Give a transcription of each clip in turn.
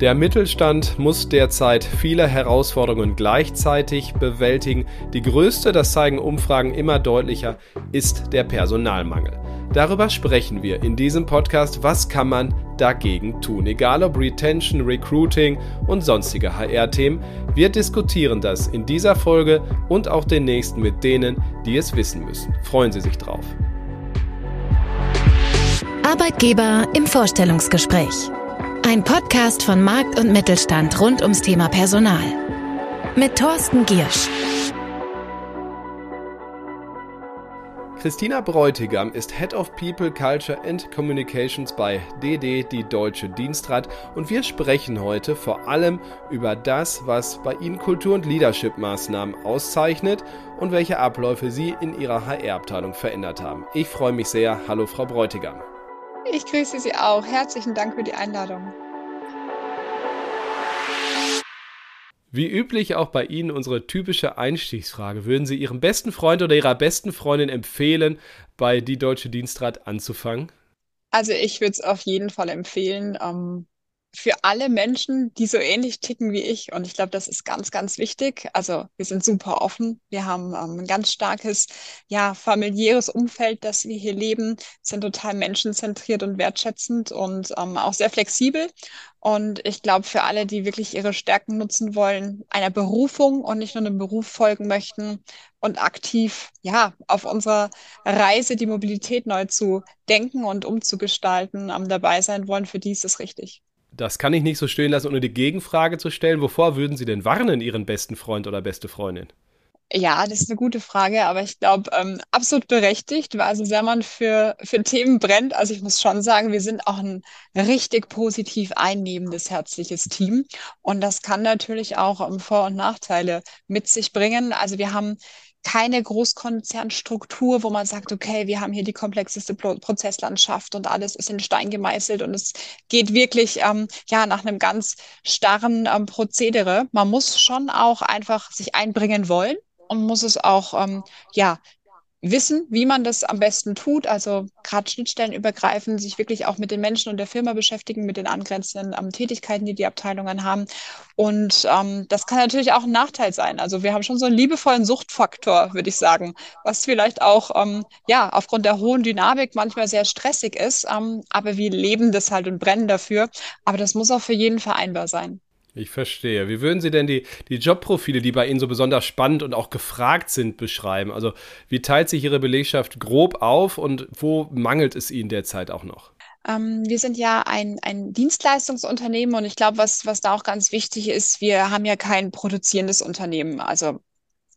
Der Mittelstand muss derzeit viele Herausforderungen gleichzeitig bewältigen. Die größte, das zeigen Umfragen immer deutlicher, ist der Personalmangel. Darüber sprechen wir in diesem Podcast. Was kann man dagegen tun? Egal ob Retention, Recruiting und sonstige HR-Themen. Wir diskutieren das in dieser Folge und auch den nächsten mit denen, die es wissen müssen. Freuen Sie sich drauf. Arbeitgeber im Vorstellungsgespräch. Ein Podcast von Markt und Mittelstand rund ums Thema Personal. Mit Thorsten Giersch. Christina Bräutigam ist Head of People, Culture and Communications bei DD, die Deutsche Dienstrat, und wir sprechen heute vor allem über das, was bei Ihnen Kultur- und Leadership-Maßnahmen auszeichnet und welche Abläufe Sie in Ihrer HR-Abteilung verändert haben. Ich freue mich sehr. Hallo, Frau Bräutigam. Ich grüße Sie auch. Herzlichen Dank für die Einladung. Wie üblich auch bei Ihnen unsere typische Einstiegsfrage. Würden Sie Ihrem besten Freund oder Ihrer besten Freundin empfehlen, bei Die Deutsche Dienstrat anzufangen? Also ich würde es auf jeden Fall empfehlen. Ähm, für alle Menschen, die so ähnlich ticken wie ich. Und ich glaube, das ist ganz, ganz wichtig. Also wir sind super offen. Wir haben ähm, ein ganz starkes, ja, familiäres Umfeld, das wir hier leben, sind total menschenzentriert und wertschätzend und ähm, auch sehr flexibel. Und ich glaube, für alle, die wirklich ihre Stärken nutzen wollen, einer Berufung und nicht nur einem Beruf folgen möchten und aktiv, ja, auf unserer Reise die Mobilität neu zu denken und umzugestalten, ähm, dabei sein wollen, für die ist es richtig. Das kann ich nicht so stehen lassen, ohne die Gegenfrage zu stellen. Wovor würden Sie denn warnen, Ihren besten Freund oder beste Freundin? Ja, das ist eine gute Frage, aber ich glaube, ähm, absolut berechtigt, weil also wenn man für, für Themen brennt, also ich muss schon sagen, wir sind auch ein richtig positiv einnehmendes, herzliches Team. Und das kann natürlich auch ähm, Vor- und Nachteile mit sich bringen. Also wir haben keine Großkonzernstruktur, wo man sagt, okay, wir haben hier die komplexeste Pro Prozesslandschaft und alles ist in Stein gemeißelt und es geht wirklich ähm, ja nach einem ganz starren ähm, Prozedere. Man muss schon auch einfach sich einbringen wollen und muss es auch ähm, ja wissen, wie man das am besten tut. Also gerade Schnittstellen übergreifen, sich wirklich auch mit den Menschen und der Firma beschäftigen, mit den angrenzenden ähm, Tätigkeiten, die die Abteilungen haben. Und ähm, das kann natürlich auch ein Nachteil sein. Also wir haben schon so einen liebevollen Suchtfaktor, würde ich sagen, was vielleicht auch ähm, ja aufgrund der hohen Dynamik manchmal sehr stressig ist. Ähm, aber wir leben das halt und brennen dafür. Aber das muss auch für jeden vereinbar sein. Ich verstehe. Wie würden Sie denn die, die Jobprofile, die bei Ihnen so besonders spannend und auch gefragt sind, beschreiben? Also wie teilt sich Ihre Belegschaft grob auf und wo mangelt es Ihnen derzeit auch noch? Ähm, wir sind ja ein, ein Dienstleistungsunternehmen und ich glaube, was, was da auch ganz wichtig ist, wir haben ja kein produzierendes Unternehmen. Also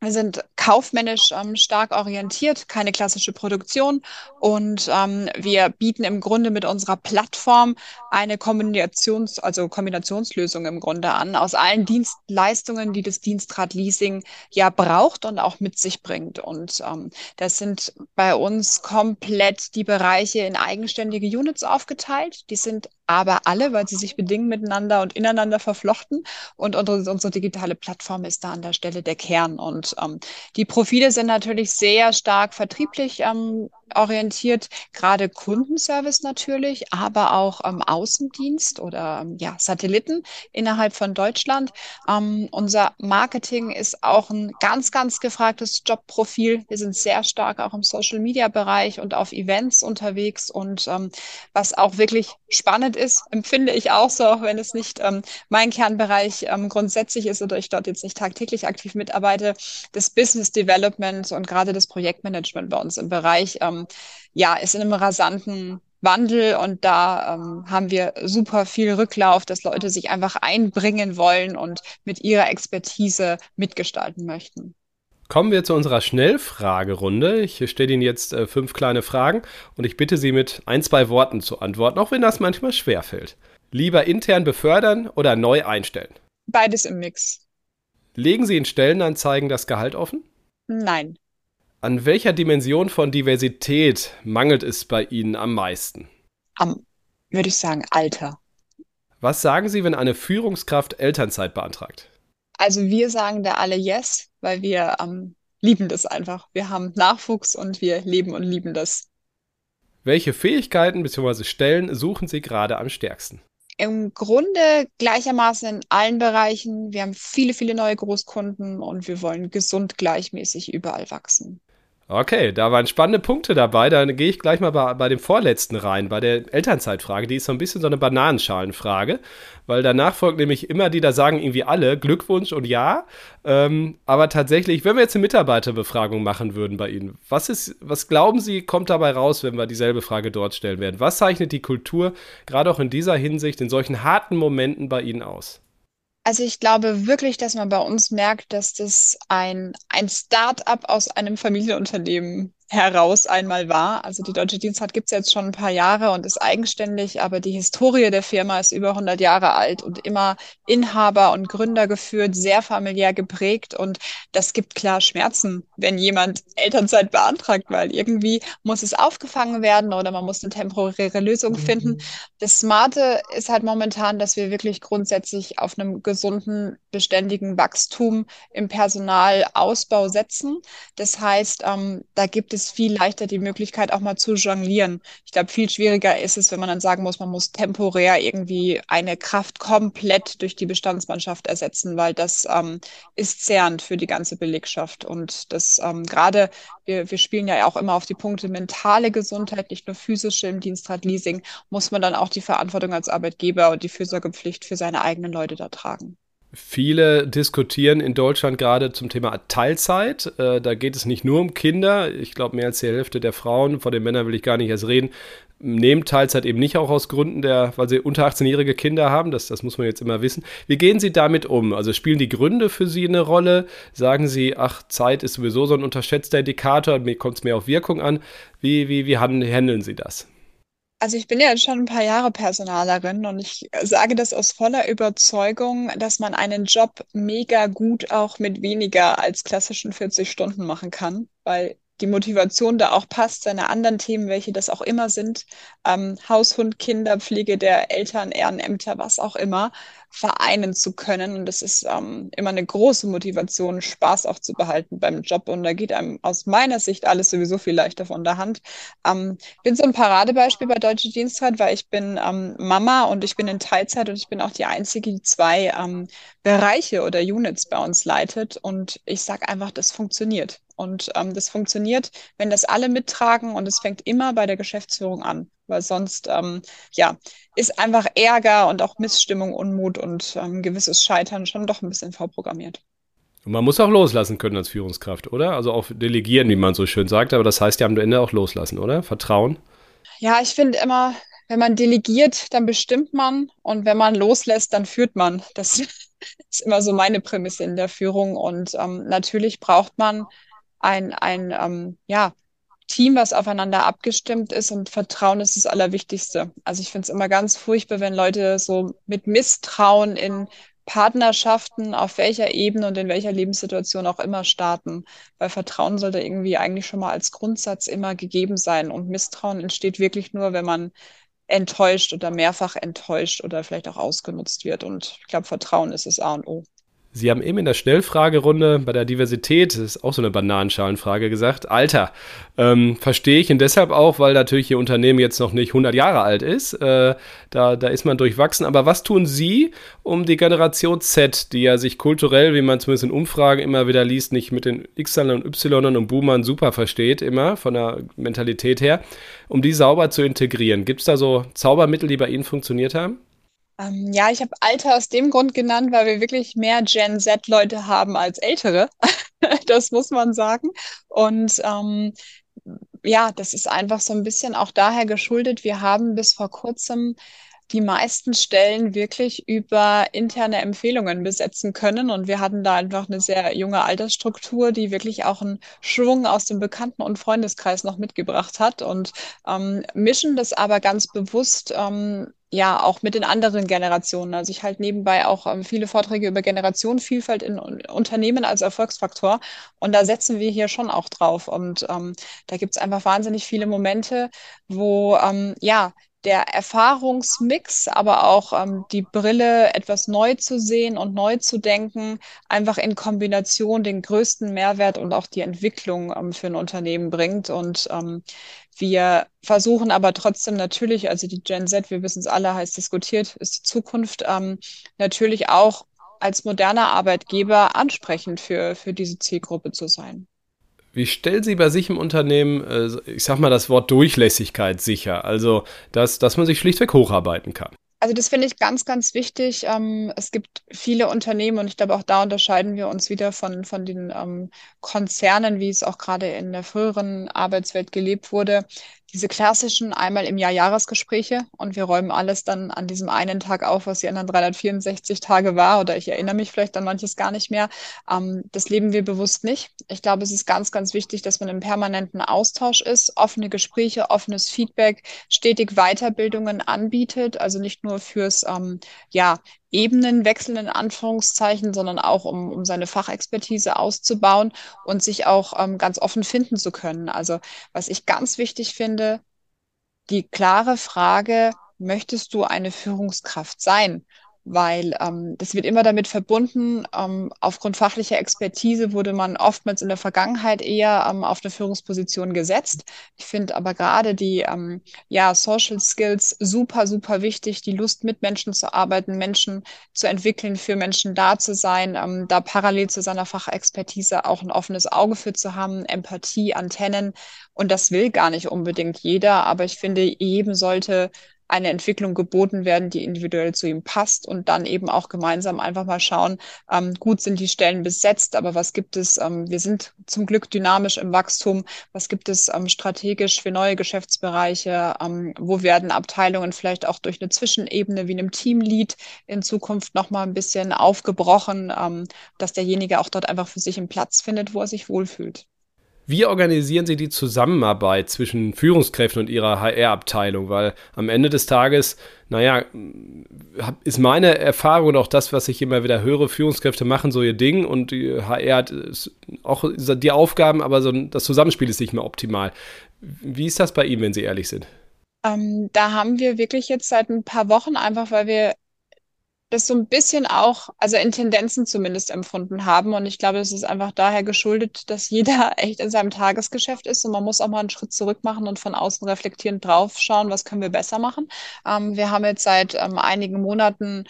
wir sind kaufmännisch ähm, stark orientiert, keine klassische Produktion. Und ähm, wir bieten im Grunde mit unserer Plattform eine Kombinations-, also Kombinationslösung im Grunde an, aus allen Dienstleistungen, die das Dienstrad Leasing ja braucht und auch mit sich bringt. Und ähm, das sind bei uns komplett die Bereiche in eigenständige Units aufgeteilt. Die sind aber alle, weil sie sich bedingen miteinander und ineinander verflochten. Und unsere, unsere digitale Plattform ist da an der Stelle der Kern. Und ähm, die Profile sind natürlich sehr stark vertrieblich ähm, orientiert, gerade Kundenservice natürlich, aber auch ähm, Außendienst oder ähm, ja, Satelliten innerhalb von Deutschland. Ähm, unser Marketing ist auch ein ganz, ganz gefragtes Jobprofil. Wir sind sehr stark auch im Social-Media-Bereich und auf Events unterwegs und ähm, was auch wirklich spannend ist, empfinde ich auch so, auch wenn es nicht ähm, mein Kernbereich grundsätzlich ist oder ich dort jetzt nicht tagtäglich aktiv mitarbeite, das Business Development und gerade das Projektmanagement bei uns im Bereich ähm, ähm, ja, ist in einem rasanten Wandel und da ähm, haben wir super viel Rücklauf, dass Leute sich einfach einbringen wollen und mit ihrer Expertise mitgestalten möchten. Kommen wir zu unserer Schnellfragerunde. Ich stelle Ihnen jetzt äh, fünf kleine Fragen und ich bitte Sie mit ein, zwei Worten zu antworten, auch wenn das manchmal schwerfällt. Lieber intern befördern oder neu einstellen? Beides im Mix. Legen Sie in Stellenanzeigen das Gehalt offen? Nein. An welcher Dimension von Diversität mangelt es bei Ihnen am meisten? Am, würde ich sagen, Alter. Was sagen Sie, wenn eine Führungskraft Elternzeit beantragt? Also wir sagen da alle Yes, weil wir ähm, lieben das einfach. Wir haben Nachwuchs und wir leben und lieben das. Welche Fähigkeiten bzw. Stellen suchen Sie gerade am stärksten? im Grunde gleichermaßen in allen Bereichen. Wir haben viele, viele neue Großkunden und wir wollen gesund gleichmäßig überall wachsen. Okay, da waren spannende Punkte dabei. Dann gehe ich gleich mal bei, bei dem vorletzten rein, bei der Elternzeitfrage. Die ist so ein bisschen so eine Bananenschalenfrage, weil danach folgt nämlich immer die, da sagen irgendwie alle Glückwunsch und ja. Ähm, aber tatsächlich, wenn wir jetzt eine Mitarbeiterbefragung machen würden bei Ihnen, was ist, was glauben Sie, kommt dabei raus, wenn wir dieselbe Frage dort stellen werden? Was zeichnet die Kultur gerade auch in dieser Hinsicht, in solchen harten Momenten bei Ihnen aus? Also ich glaube wirklich, dass man bei uns merkt, dass das ein, ein Start-up aus einem Familienunternehmen heraus einmal war. Also die Deutsche Dienstrat gibt es jetzt schon ein paar Jahre und ist eigenständig, aber die Historie der Firma ist über 100 Jahre alt und immer Inhaber und Gründer geführt, sehr familiär geprägt und das gibt klar Schmerzen, wenn jemand Elternzeit beantragt, weil irgendwie muss es aufgefangen werden oder man muss eine temporäre Lösung mhm. finden. Das Smarte ist halt momentan, dass wir wirklich grundsätzlich auf einem gesunden, beständigen Wachstum im Personalausbau setzen. Das heißt, ähm, da gibt es viel leichter die Möglichkeit, auch mal zu jonglieren. Ich glaube, viel schwieriger ist es, wenn man dann sagen muss, man muss temporär irgendwie eine Kraft komplett durch die Bestandsmannschaft ersetzen, weil das ähm, ist zehrend für die ganze Belegschaft. Und das ähm, gerade, wir, wir spielen ja auch immer auf die Punkte mentale Gesundheit, nicht nur physische im Dienstrat Leasing, muss man dann auch die Verantwortung als Arbeitgeber und die Fürsorgepflicht für seine eigenen Leute da tragen. Viele diskutieren in Deutschland gerade zum Thema Teilzeit. Äh, da geht es nicht nur um Kinder. Ich glaube, mehr als die Hälfte der Frauen, von den Männern will ich gar nicht erst reden, nehmen Teilzeit eben nicht auch aus Gründen der, weil sie unter 18-jährige Kinder haben. Das, das muss man jetzt immer wissen. Wie gehen Sie damit um? Also spielen die Gründe für Sie eine Rolle? Sagen Sie, ach, Zeit ist sowieso so ein unterschätzter Indikator, mir kommt es mehr auf Wirkung an. Wie, wie, wie handeln Sie das? Also ich bin ja jetzt schon ein paar Jahre Personalerin und ich sage das aus voller Überzeugung, dass man einen Job mega gut auch mit weniger als klassischen 40 Stunden machen kann, weil die Motivation da auch passt, seine anderen Themen, welche das auch immer sind, ähm, Haus, Hund, Kinder, Pflege der Eltern, Ehrenämter, was auch immer, vereinen zu können. Und das ist ähm, immer eine große Motivation, Spaß auch zu behalten beim Job. Und da geht einem aus meiner Sicht alles sowieso viel leichter von der Hand. Ähm, bin so ein Paradebeispiel bei Deutsche Dienstrat, weil ich bin ähm, Mama und ich bin in Teilzeit und ich bin auch die Einzige, die zwei ähm, Bereiche oder Units bei uns leitet. Und ich sage einfach, das funktioniert. Und ähm, das funktioniert, wenn das alle mittragen und es fängt immer bei der Geschäftsführung an, weil sonst ähm, ja ist einfach Ärger und auch Missstimmung, Unmut und ähm, gewisses Scheitern schon doch ein bisschen vorprogrammiert. Und man muss auch loslassen können als Führungskraft, oder? Also auch delegieren, wie man so schön sagt, aber das heißt ja am Ende auch loslassen, oder? Vertrauen. Ja, ich finde immer, wenn man delegiert, dann bestimmt man und wenn man loslässt, dann führt man. Das ist immer so meine Prämisse in der Führung und ähm, natürlich braucht man ein, ein ähm, ja, Team, was aufeinander abgestimmt ist und Vertrauen ist das Allerwichtigste. Also ich finde es immer ganz furchtbar, wenn Leute so mit Misstrauen in Partnerschaften auf welcher Ebene und in welcher Lebenssituation auch immer starten. Weil Vertrauen sollte irgendwie eigentlich schon mal als Grundsatz immer gegeben sein. Und Misstrauen entsteht wirklich nur, wenn man enttäuscht oder mehrfach enttäuscht oder vielleicht auch ausgenutzt wird. Und ich glaube, Vertrauen ist das A und O. Sie haben eben in der Schnellfragerunde bei der Diversität, das ist auch so eine Bananenschalenfrage, gesagt, Alter, ähm, verstehe ich und deshalb auch, weil natürlich Ihr Unternehmen jetzt noch nicht 100 Jahre alt ist, äh, da, da ist man durchwachsen. Aber was tun Sie, um die Generation Z, die ja sich kulturell, wie man zumindest in Umfragen immer wieder liest, nicht mit den Xern und Y und Boomern super versteht, immer von der Mentalität her, um die sauber zu integrieren? Gibt es da so Zaubermittel, die bei Ihnen funktioniert haben? Ähm, ja, ich habe Alter aus dem Grund genannt, weil wir wirklich mehr Gen Z-Leute haben als Ältere. das muss man sagen. Und ähm, ja, das ist einfach so ein bisschen auch daher geschuldet. Wir haben bis vor kurzem die meisten Stellen wirklich über interne Empfehlungen besetzen können. Und wir hatten da einfach eine sehr junge Altersstruktur, die wirklich auch einen Schwung aus dem Bekannten- und Freundeskreis noch mitgebracht hat und ähm, mischen das aber ganz bewusst ähm, ja auch mit den anderen Generationen. Also ich halte nebenbei auch ähm, viele Vorträge über Generationenvielfalt in Unternehmen als Erfolgsfaktor. Und da setzen wir hier schon auch drauf. Und ähm, da gibt es einfach wahnsinnig viele Momente, wo ähm, ja der Erfahrungsmix, aber auch ähm, die Brille etwas neu zu sehen und neu zu denken, einfach in Kombination den größten Mehrwert und auch die Entwicklung ähm, für ein Unternehmen bringt. Und ähm, Wir versuchen aber trotzdem natürlich, also die Gen Z, wir wissen es alle, heiß diskutiert, ist die Zukunft, ähm, natürlich auch als moderner Arbeitgeber ansprechend für, für diese Zielgruppe zu sein. Wie stellen Sie bei sich im Unternehmen, äh, ich sag mal, das Wort Durchlässigkeit sicher? Also, dass, dass man sich schlichtweg hocharbeiten kann. Also das finde ich ganz, ganz wichtig. Ähm, es gibt viele Unternehmen und ich glaube, auch da unterscheiden wir uns wieder von, von den ähm, Konzernen, wie es auch gerade in der früheren Arbeitswelt gelebt wurde, diese klassischen einmal im Jahr Jahresgespräche und wir räumen alles dann an diesem einen Tag auf, was die anderen 364 Tage war oder ich erinnere mich vielleicht an manches gar nicht mehr. Ähm, das leben wir bewusst nicht. Ich glaube, es ist ganz, ganz wichtig, dass man im permanenten Austausch ist, offene Gespräche, offenes Feedback, stetig Weiterbildungen anbietet, also nicht nur fürs ähm, ja, Ebenen wechseln in Anführungszeichen, sondern auch um, um seine Fachexpertise auszubauen und sich auch ähm, ganz offen finden zu können. Also was ich ganz wichtig finde, die klare Frage, möchtest du eine Führungskraft sein? Weil ähm, das wird immer damit verbunden, ähm, aufgrund fachlicher Expertise wurde man oftmals in der Vergangenheit eher ähm, auf eine Führungsposition gesetzt. Ich finde aber gerade die ähm, ja, Social Skills super, super wichtig, die Lust mit Menschen zu arbeiten, Menschen zu entwickeln, für Menschen da zu sein, ähm, da parallel zu seiner Fachexpertise auch ein offenes Auge für zu haben, Empathie, Antennen. Und das will gar nicht unbedingt jeder, aber ich finde, jedem sollte eine Entwicklung geboten werden, die individuell zu ihm passt und dann eben auch gemeinsam einfach mal schauen, ähm, gut sind die Stellen besetzt, aber was gibt es, ähm, wir sind zum Glück dynamisch im Wachstum, was gibt es ähm, strategisch für neue Geschäftsbereiche, ähm, wo werden Abteilungen vielleicht auch durch eine Zwischenebene wie einem Teamlead in Zukunft nochmal ein bisschen aufgebrochen, ähm, dass derjenige auch dort einfach für sich einen Platz findet, wo er sich wohlfühlt. Wie organisieren Sie die Zusammenarbeit zwischen Führungskräften und Ihrer HR-Abteilung? Weil am Ende des Tages, naja, ist meine Erfahrung und auch das, was ich immer wieder höre, Führungskräfte machen so ihr Ding und die HR hat auch die Aufgaben, aber so das Zusammenspiel ist nicht mehr optimal. Wie ist das bei Ihnen, wenn Sie ehrlich sind? Ähm, da haben wir wirklich jetzt seit ein paar Wochen einfach, weil wir das so ein bisschen auch, also in Tendenzen zumindest empfunden haben. Und ich glaube, es ist einfach daher geschuldet, dass jeder echt in seinem Tagesgeschäft ist und man muss auch mal einen Schritt zurück machen und von außen reflektierend drauf schauen, was können wir besser machen. Ähm, wir haben jetzt seit ähm, einigen Monaten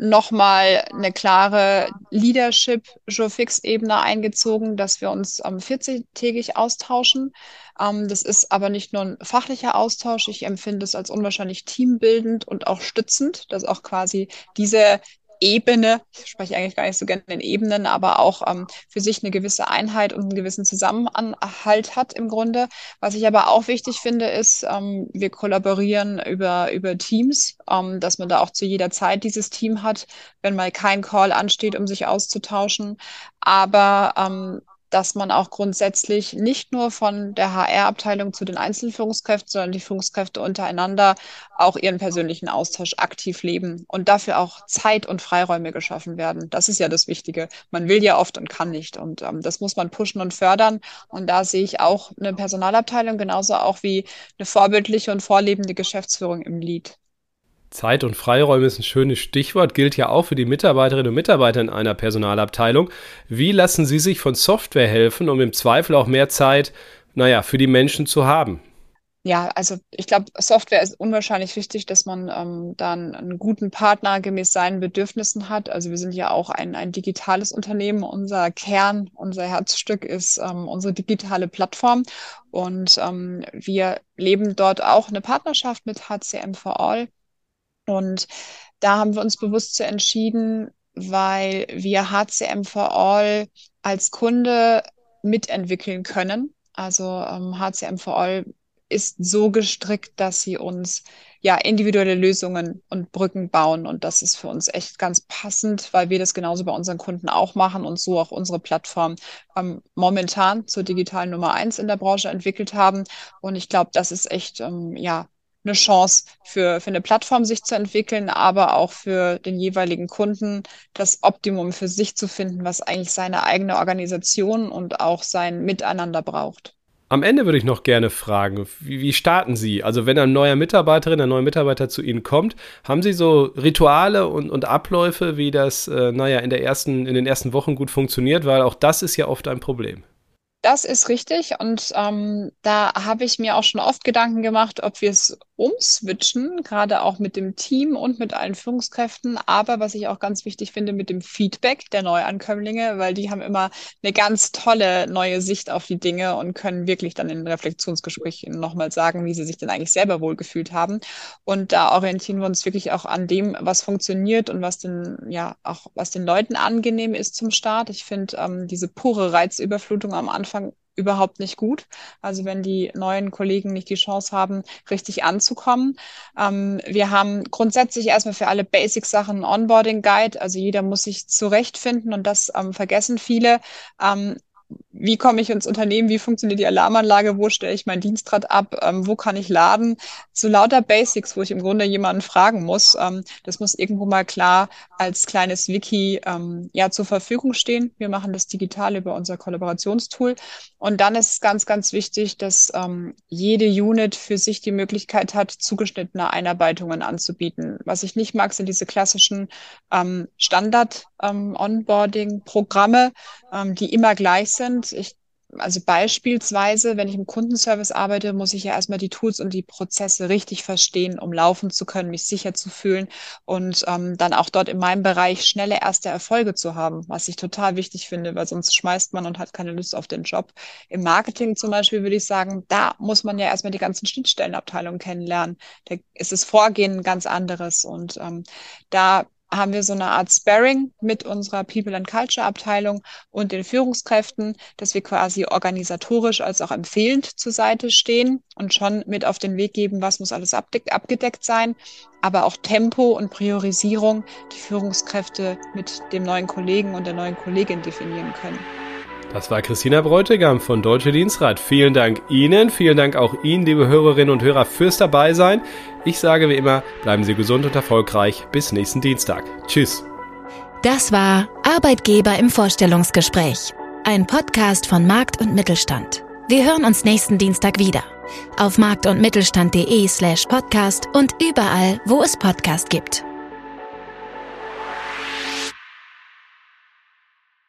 nochmal eine klare Leadership-Joe-Fix-Ebene eingezogen, dass wir uns ähm, 40-tägig austauschen. Ähm, das ist aber nicht nur ein fachlicher Austausch. Ich empfinde es als unwahrscheinlich teambildend und auch stützend, dass auch quasi diese Ebene, ich spreche eigentlich gar nicht so gerne in Ebenen, aber auch ähm, für sich eine gewisse Einheit und einen gewissen Zusammenhalt hat im Grunde. Was ich aber auch wichtig finde, ist, ähm, wir kollaborieren über, über Teams, ähm, dass man da auch zu jeder Zeit dieses Team hat, wenn mal kein Call ansteht, um sich auszutauschen. Aber ähm, dass man auch grundsätzlich nicht nur von der HR-Abteilung zu den Einzelführungskräften, sondern die Führungskräfte untereinander auch ihren persönlichen Austausch aktiv leben und dafür auch Zeit und Freiräume geschaffen werden. Das ist ja das Wichtige. Man will ja oft und kann nicht. Und ähm, das muss man pushen und fördern. Und da sehe ich auch eine Personalabteilung genauso auch wie eine vorbildliche und vorlebende Geschäftsführung im Lied. Zeit und Freiräume ist ein schönes Stichwort, gilt ja auch für die Mitarbeiterinnen und Mitarbeiter in einer Personalabteilung. Wie lassen Sie sich von Software helfen, um im Zweifel auch mehr Zeit, naja, für die Menschen zu haben? Ja, also ich glaube, Software ist unwahrscheinlich wichtig, dass man ähm, dann einen guten Partner gemäß seinen Bedürfnissen hat. Also wir sind ja auch ein, ein digitales Unternehmen. Unser Kern, unser Herzstück ist ähm, unsere digitale Plattform. Und ähm, wir leben dort auch eine Partnerschaft mit HCM for All. Und da haben wir uns bewusst zu entschieden, weil wir HCM for All als Kunde mitentwickeln können. Also ähm, HCM for All ist so gestrickt, dass sie uns ja individuelle Lösungen und Brücken bauen. Und das ist für uns echt ganz passend, weil wir das genauso bei unseren Kunden auch machen und so auch unsere Plattform ähm, momentan zur digitalen Nummer eins in der Branche entwickelt haben. Und ich glaube, das ist echt ähm, ja eine Chance für, für eine Plattform sich zu entwickeln, aber auch für den jeweiligen Kunden das Optimum für sich zu finden, was eigentlich seine eigene Organisation und auch sein Miteinander braucht. Am Ende würde ich noch gerne fragen, wie, wie, starten Sie? Also wenn ein neuer Mitarbeiterin, ein neuer Mitarbeiter zu Ihnen kommt, haben Sie so Rituale und, und Abläufe, wie das, äh, naja, in, der ersten, in den ersten Wochen gut funktioniert? Weil auch das ist ja oft ein Problem. Das ist richtig und ähm, da habe ich mir auch schon oft Gedanken gemacht, ob wir es umswitchen, gerade auch mit dem Team und mit allen Führungskräften. Aber was ich auch ganz wichtig finde, mit dem Feedback der Neuankömmlinge, weil die haben immer eine ganz tolle neue Sicht auf die Dinge und können wirklich dann in Reflexionsgesprächen nochmal sagen, wie sie sich denn eigentlich selber wohlgefühlt haben. Und da orientieren wir uns wirklich auch an dem, was funktioniert und was den, ja, auch was den Leuten angenehm ist zum Start. Ich finde ähm, diese pure Reizüberflutung am Anfang überhaupt nicht gut. Also wenn die neuen Kollegen nicht die Chance haben, richtig anzukommen. Ähm, wir haben grundsätzlich erstmal für alle Basic-Sachen Onboarding Guide. Also jeder muss sich zurechtfinden und das ähm, vergessen viele. Ähm, wie komme ich ins Unternehmen, wie funktioniert die Alarmanlage, wo stelle ich mein Dienstrad ab, ähm, wo kann ich laden. So lauter Basics, wo ich im Grunde jemanden fragen muss. Ähm, das muss irgendwo mal klar als kleines Wiki ähm, ja zur Verfügung stehen. Wir machen das digital über unser Kollaborationstool. Und dann ist es ganz, ganz wichtig, dass ähm, jede Unit für sich die Möglichkeit hat, zugeschnittene Einarbeitungen anzubieten. Was ich nicht mag, sind diese klassischen ähm, Standard-Onboarding-Programme, ähm, die immer gleich sind ich, also beispielsweise, wenn ich im Kundenservice arbeite, muss ich ja erstmal die Tools und die Prozesse richtig verstehen, um laufen zu können, mich sicher zu fühlen und ähm, dann auch dort in meinem Bereich schnelle erste Erfolge zu haben, was ich total wichtig finde, weil sonst schmeißt man und hat keine Lust auf den Job. Im Marketing zum Beispiel würde ich sagen, da muss man ja erstmal die ganzen Schnittstellenabteilungen kennenlernen. Da ist das Vorgehen ein ganz anderes und ähm, da haben wir so eine Art Sparring mit unserer People and Culture Abteilung und den Führungskräften, dass wir quasi organisatorisch als auch empfehlend zur Seite stehen und schon mit auf den Weg geben, was muss alles abgedeckt sein, aber auch Tempo und Priorisierung die Führungskräfte mit dem neuen Kollegen und der neuen Kollegin definieren können. Das war Christina Bräutigam von Deutsche Dienstrat. Vielen Dank Ihnen, vielen Dank auch Ihnen, liebe Hörerinnen und Hörer, fürs Dabeisein. Ich sage wie immer, bleiben Sie gesund und erfolgreich. Bis nächsten Dienstag. Tschüss. Das war Arbeitgeber im Vorstellungsgespräch. Ein Podcast von Markt und Mittelstand. Wir hören uns nächsten Dienstag wieder. Auf markt- und mittelstand.de slash podcast und überall, wo es Podcast gibt.